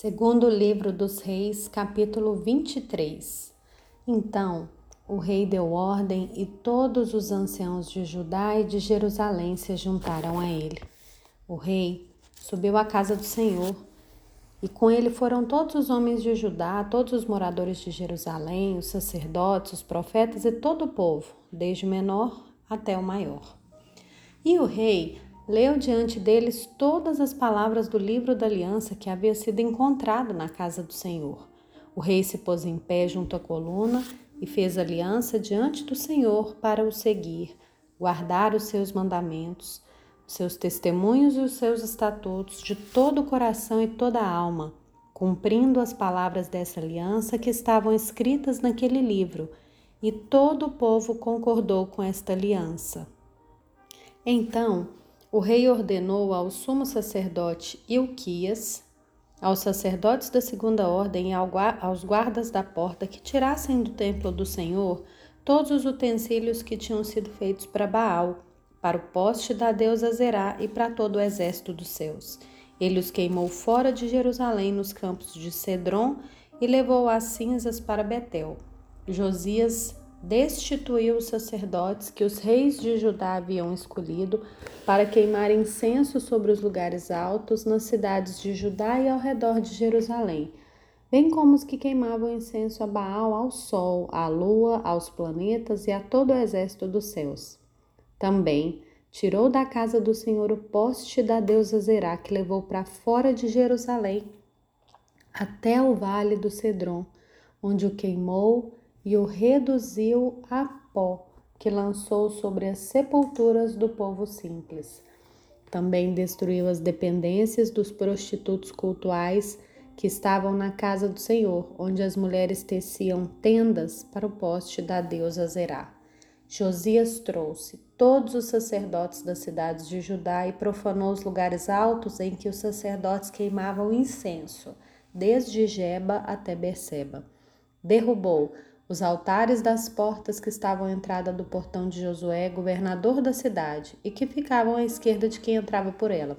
Segundo livro dos Reis, capítulo 23. Então o rei deu ordem e todos os anciãos de Judá e de Jerusalém se juntaram a ele. O rei subiu à casa do Senhor e com ele foram todos os homens de Judá, todos os moradores de Jerusalém, os sacerdotes, os profetas e todo o povo, desde o menor até o maior. E o rei leu diante deles todas as palavras do livro da aliança que havia sido encontrado na casa do Senhor. O rei se pôs em pé junto à coluna e fez aliança diante do Senhor para o seguir, guardar os seus mandamentos, os seus testemunhos e os seus estatutos de todo o coração e toda a alma, cumprindo as palavras dessa aliança que estavam escritas naquele livro. E todo o povo concordou com esta aliança. Então, o rei ordenou ao sumo sacerdote Ilquias, aos sacerdotes da segunda ordem e aos guardas da porta que tirassem do templo do Senhor todos os utensílios que tinham sido feitos para Baal, para o poste da deusa Zerá e para todo o exército dos seus. Ele os queimou fora de Jerusalém nos campos de Cedron e levou as cinzas para Betel. Josias destituiu os sacerdotes que os reis de Judá haviam escolhido para queimar incenso sobre os lugares altos nas cidades de Judá e ao redor de Jerusalém, bem como os que queimavam incenso a Baal, ao sol, à lua, aos planetas e a todo o exército dos céus. Também tirou da casa do Senhor o poste da deusa Zerá, que levou para fora de Jerusalém, até o vale do Cedron, onde o queimou e o reduziu a pó, que lançou sobre as sepulturas do povo simples. Também destruiu as dependências dos prostitutos cultuais que estavam na casa do Senhor, onde as mulheres teciam tendas para o poste da deusa Zerá. Josias trouxe todos os sacerdotes das cidades de Judá e profanou os lugares altos em que os sacerdotes queimavam incenso, desde Geba até Berseba. Derrubou os altares das portas que estavam à entrada do portão de Josué, governador da cidade, e que ficavam à esquerda de quem entrava por ela.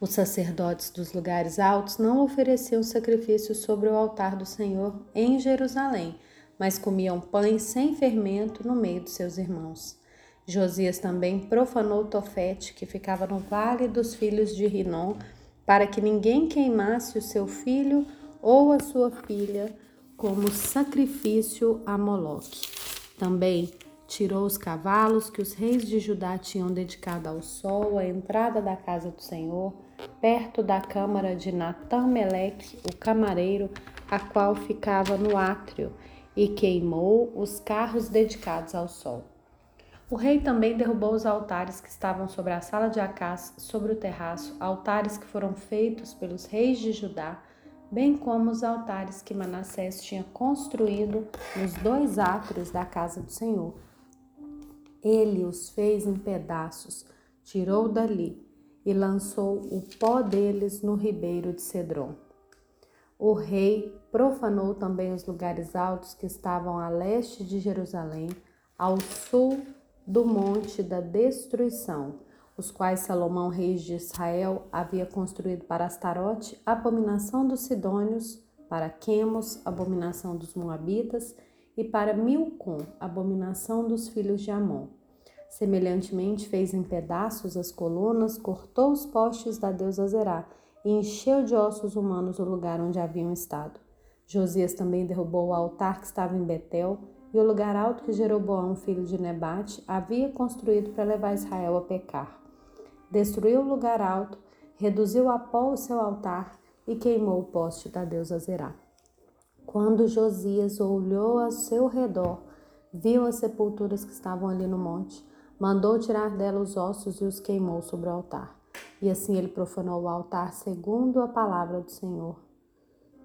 Os sacerdotes dos lugares altos não ofereciam sacrifícios sobre o altar do Senhor em Jerusalém, mas comiam pães sem fermento no meio de seus irmãos. Josias também profanou Tofete, que ficava no vale dos filhos de Rinom, para que ninguém queimasse o seu filho ou a sua filha como sacrifício a Moloque. Também tirou os cavalos que os reis de Judá tinham dedicado ao sol à entrada da casa do Senhor, perto da câmara de Natã-Meleque, o camareiro, a qual ficava no átrio, e queimou os carros dedicados ao sol. O rei também derrubou os altares que estavam sobre a sala de Acás, sobre o terraço, altares que foram feitos pelos reis de Judá, bem como os altares que Manassés tinha construído nos dois átrios da casa do Senhor. Ele os fez em pedaços, tirou dali e lançou o pó deles no ribeiro de Cedron. O rei profanou também os lugares altos que estavam a leste de Jerusalém, ao sul do monte da destruição, os quais Salomão, rei de Israel, havia construído para Astarote, abominação dos Sidônios, para Quemos, abominação dos Moabitas, e para Milcom, abominação dos filhos de Amon. Semelhantemente, fez em pedaços as colunas, cortou os postes da deusa Zerá e encheu de ossos humanos o lugar onde haviam estado. Josias também derrubou o altar que estava em Betel e o lugar alto que Jeroboão, filho de Nebate, havia construído para levar Israel a pecar destruiu o lugar alto, reduziu a pó o seu altar e queimou o poste da deusa Zerá. Quando Josias olhou ao seu redor, viu as sepulturas que estavam ali no monte, mandou tirar dela os ossos e os queimou sobre o altar. E assim ele profanou o altar segundo a palavra do Senhor,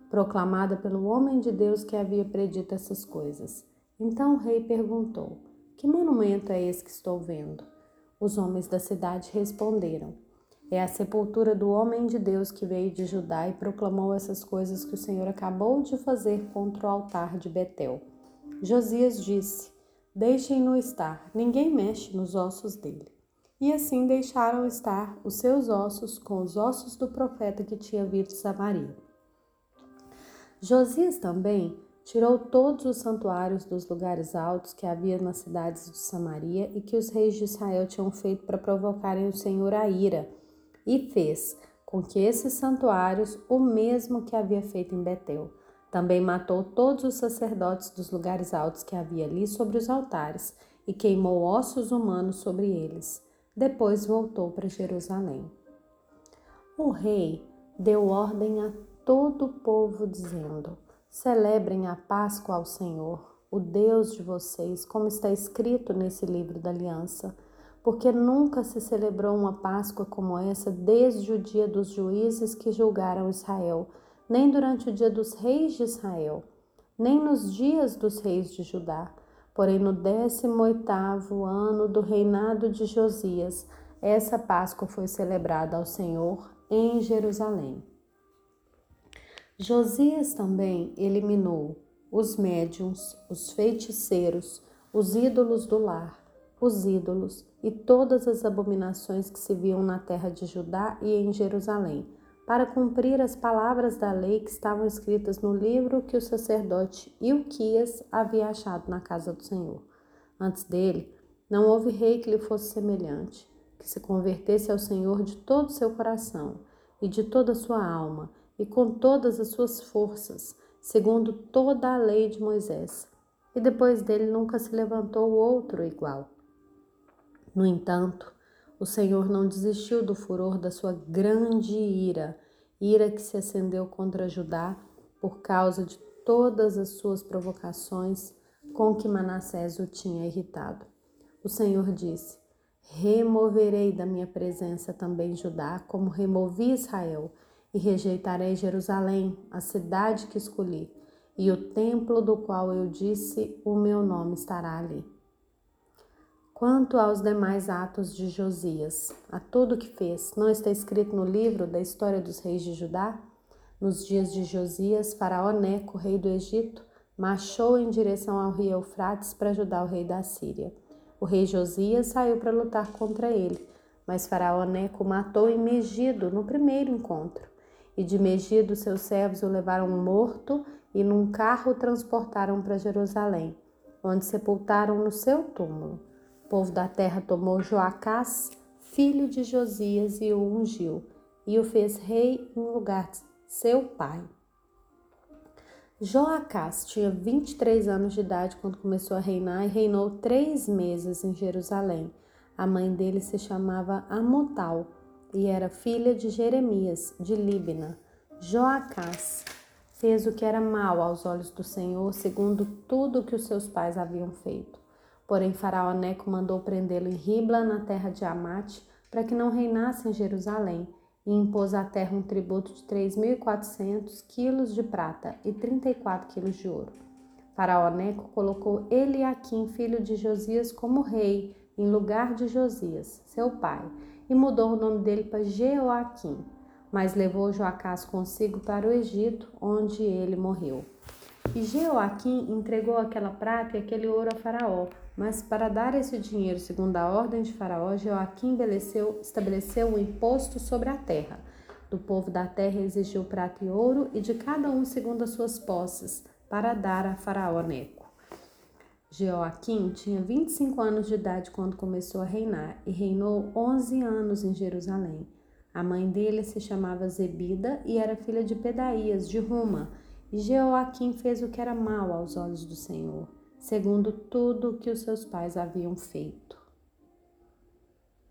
proclamada pelo homem de Deus que havia predito essas coisas. Então o rei perguntou: Que monumento é esse que estou vendo? Os homens da cidade responderam: É a sepultura do homem de Deus que veio de Judá e proclamou essas coisas que o Senhor acabou de fazer contra o altar de Betel. Josias disse: Deixem-no estar, ninguém mexe nos ossos dele. E assim deixaram estar os seus ossos com os ossos do profeta que tinha vindo de Samaria. Josias também tirou todos os santuários dos lugares altos que havia nas cidades de Samaria e que os reis de Israel tinham feito para provocarem o Senhor a ira, e fez com que esses santuários o mesmo que havia feito em Betel. Também matou todos os sacerdotes dos lugares altos que havia ali sobre os altares e queimou ossos humanos sobre eles. Depois voltou para Jerusalém. O rei deu ordem a todo o povo, dizendo: Celebrem a Páscoa ao Senhor, o Deus de vocês, como está escrito nesse livro da aliança, porque nunca se celebrou uma Páscoa como essa desde o dia dos juízes que julgaram Israel, nem durante o dia dos reis de Israel, nem nos dias dos reis de Judá. Porém, no décimo oitavo ano do reinado de Josias, essa Páscoa foi celebrada ao Senhor em Jerusalém. Josias também eliminou os médiums, os feiticeiros, os ídolos do lar, os ídolos e todas as abominações que se viam na terra de Judá e em Jerusalém, para cumprir as palavras da lei que estavam escritas no livro que o sacerdote Ilquias havia achado na casa do Senhor. Antes dele, não houve rei que lhe fosse semelhante, que se convertesse ao Senhor de todo o seu coração e de toda a sua alma e com todas as suas forças, segundo toda a lei de Moisés. E depois dele nunca se levantou outro igual. No entanto, o Senhor não desistiu do furor da sua grande ira, ira que se acendeu contra Judá por causa de todas as suas provocações com que Manassés o tinha irritado. O Senhor disse: Removerei da minha presença também Judá, como removi Israel, e rejeitarei Jerusalém, a cidade que escolhi, e o templo do qual eu disse: O meu nome estará ali. Quanto aos demais atos de Josias, a tudo que fez, não está escrito no livro da história dos reis de Judá? Nos dias de Josias, Faraó Neco, rei do Egito, marchou em direção ao rio Eufrates para ajudar o rei da Síria. O rei Josias saiu para lutar contra ele, mas Faraó Neco matou em Megido no primeiro encontro. E de Megido seus servos o levaram morto e num carro o transportaram para Jerusalém, onde sepultaram no seu túmulo. O povo da terra tomou Joacás, filho de Josias, e o ungiu, e o fez rei em lugar de seu pai. Joacás tinha 23 anos de idade quando começou a reinar e reinou três meses em Jerusalém. A mãe dele se chamava Amotal e era filha de Jeremias, de Líbina. Joacás fez o que era mal aos olhos do Senhor, segundo tudo o que os seus pais haviam feito. Porém, Faraó Neco mandou prendê-lo em Ribla, na terra de Amate, para que não reinasse em Jerusalém, e impôs à terra um tributo de 3.400 quilos de prata e 34 quilos de ouro. Faraó Neco colocou Eliaquim, filho de Josias, como rei, em lugar de Josias, seu pai, e mudou o nome dele para Jeoaquim, mas levou Joacás consigo para o Egito, onde ele morreu. E Jeoaquim entregou aquela prata e aquele ouro a Faraó, mas para dar esse dinheiro segundo a ordem de Faraó, Joaquim estabeleceu, um imposto sobre a terra. Do povo da terra exigiu prata e ouro, e de cada um segundo as suas posses, para dar a Faraó Neco. Joaquim tinha 25 anos de idade quando começou a reinar e reinou 11 anos em Jerusalém. A mãe dele se chamava Zebida e era filha de Pedaías, de Ruma. E Joaquim fez o que era mal aos olhos do Senhor, segundo tudo o que os seus pais haviam feito.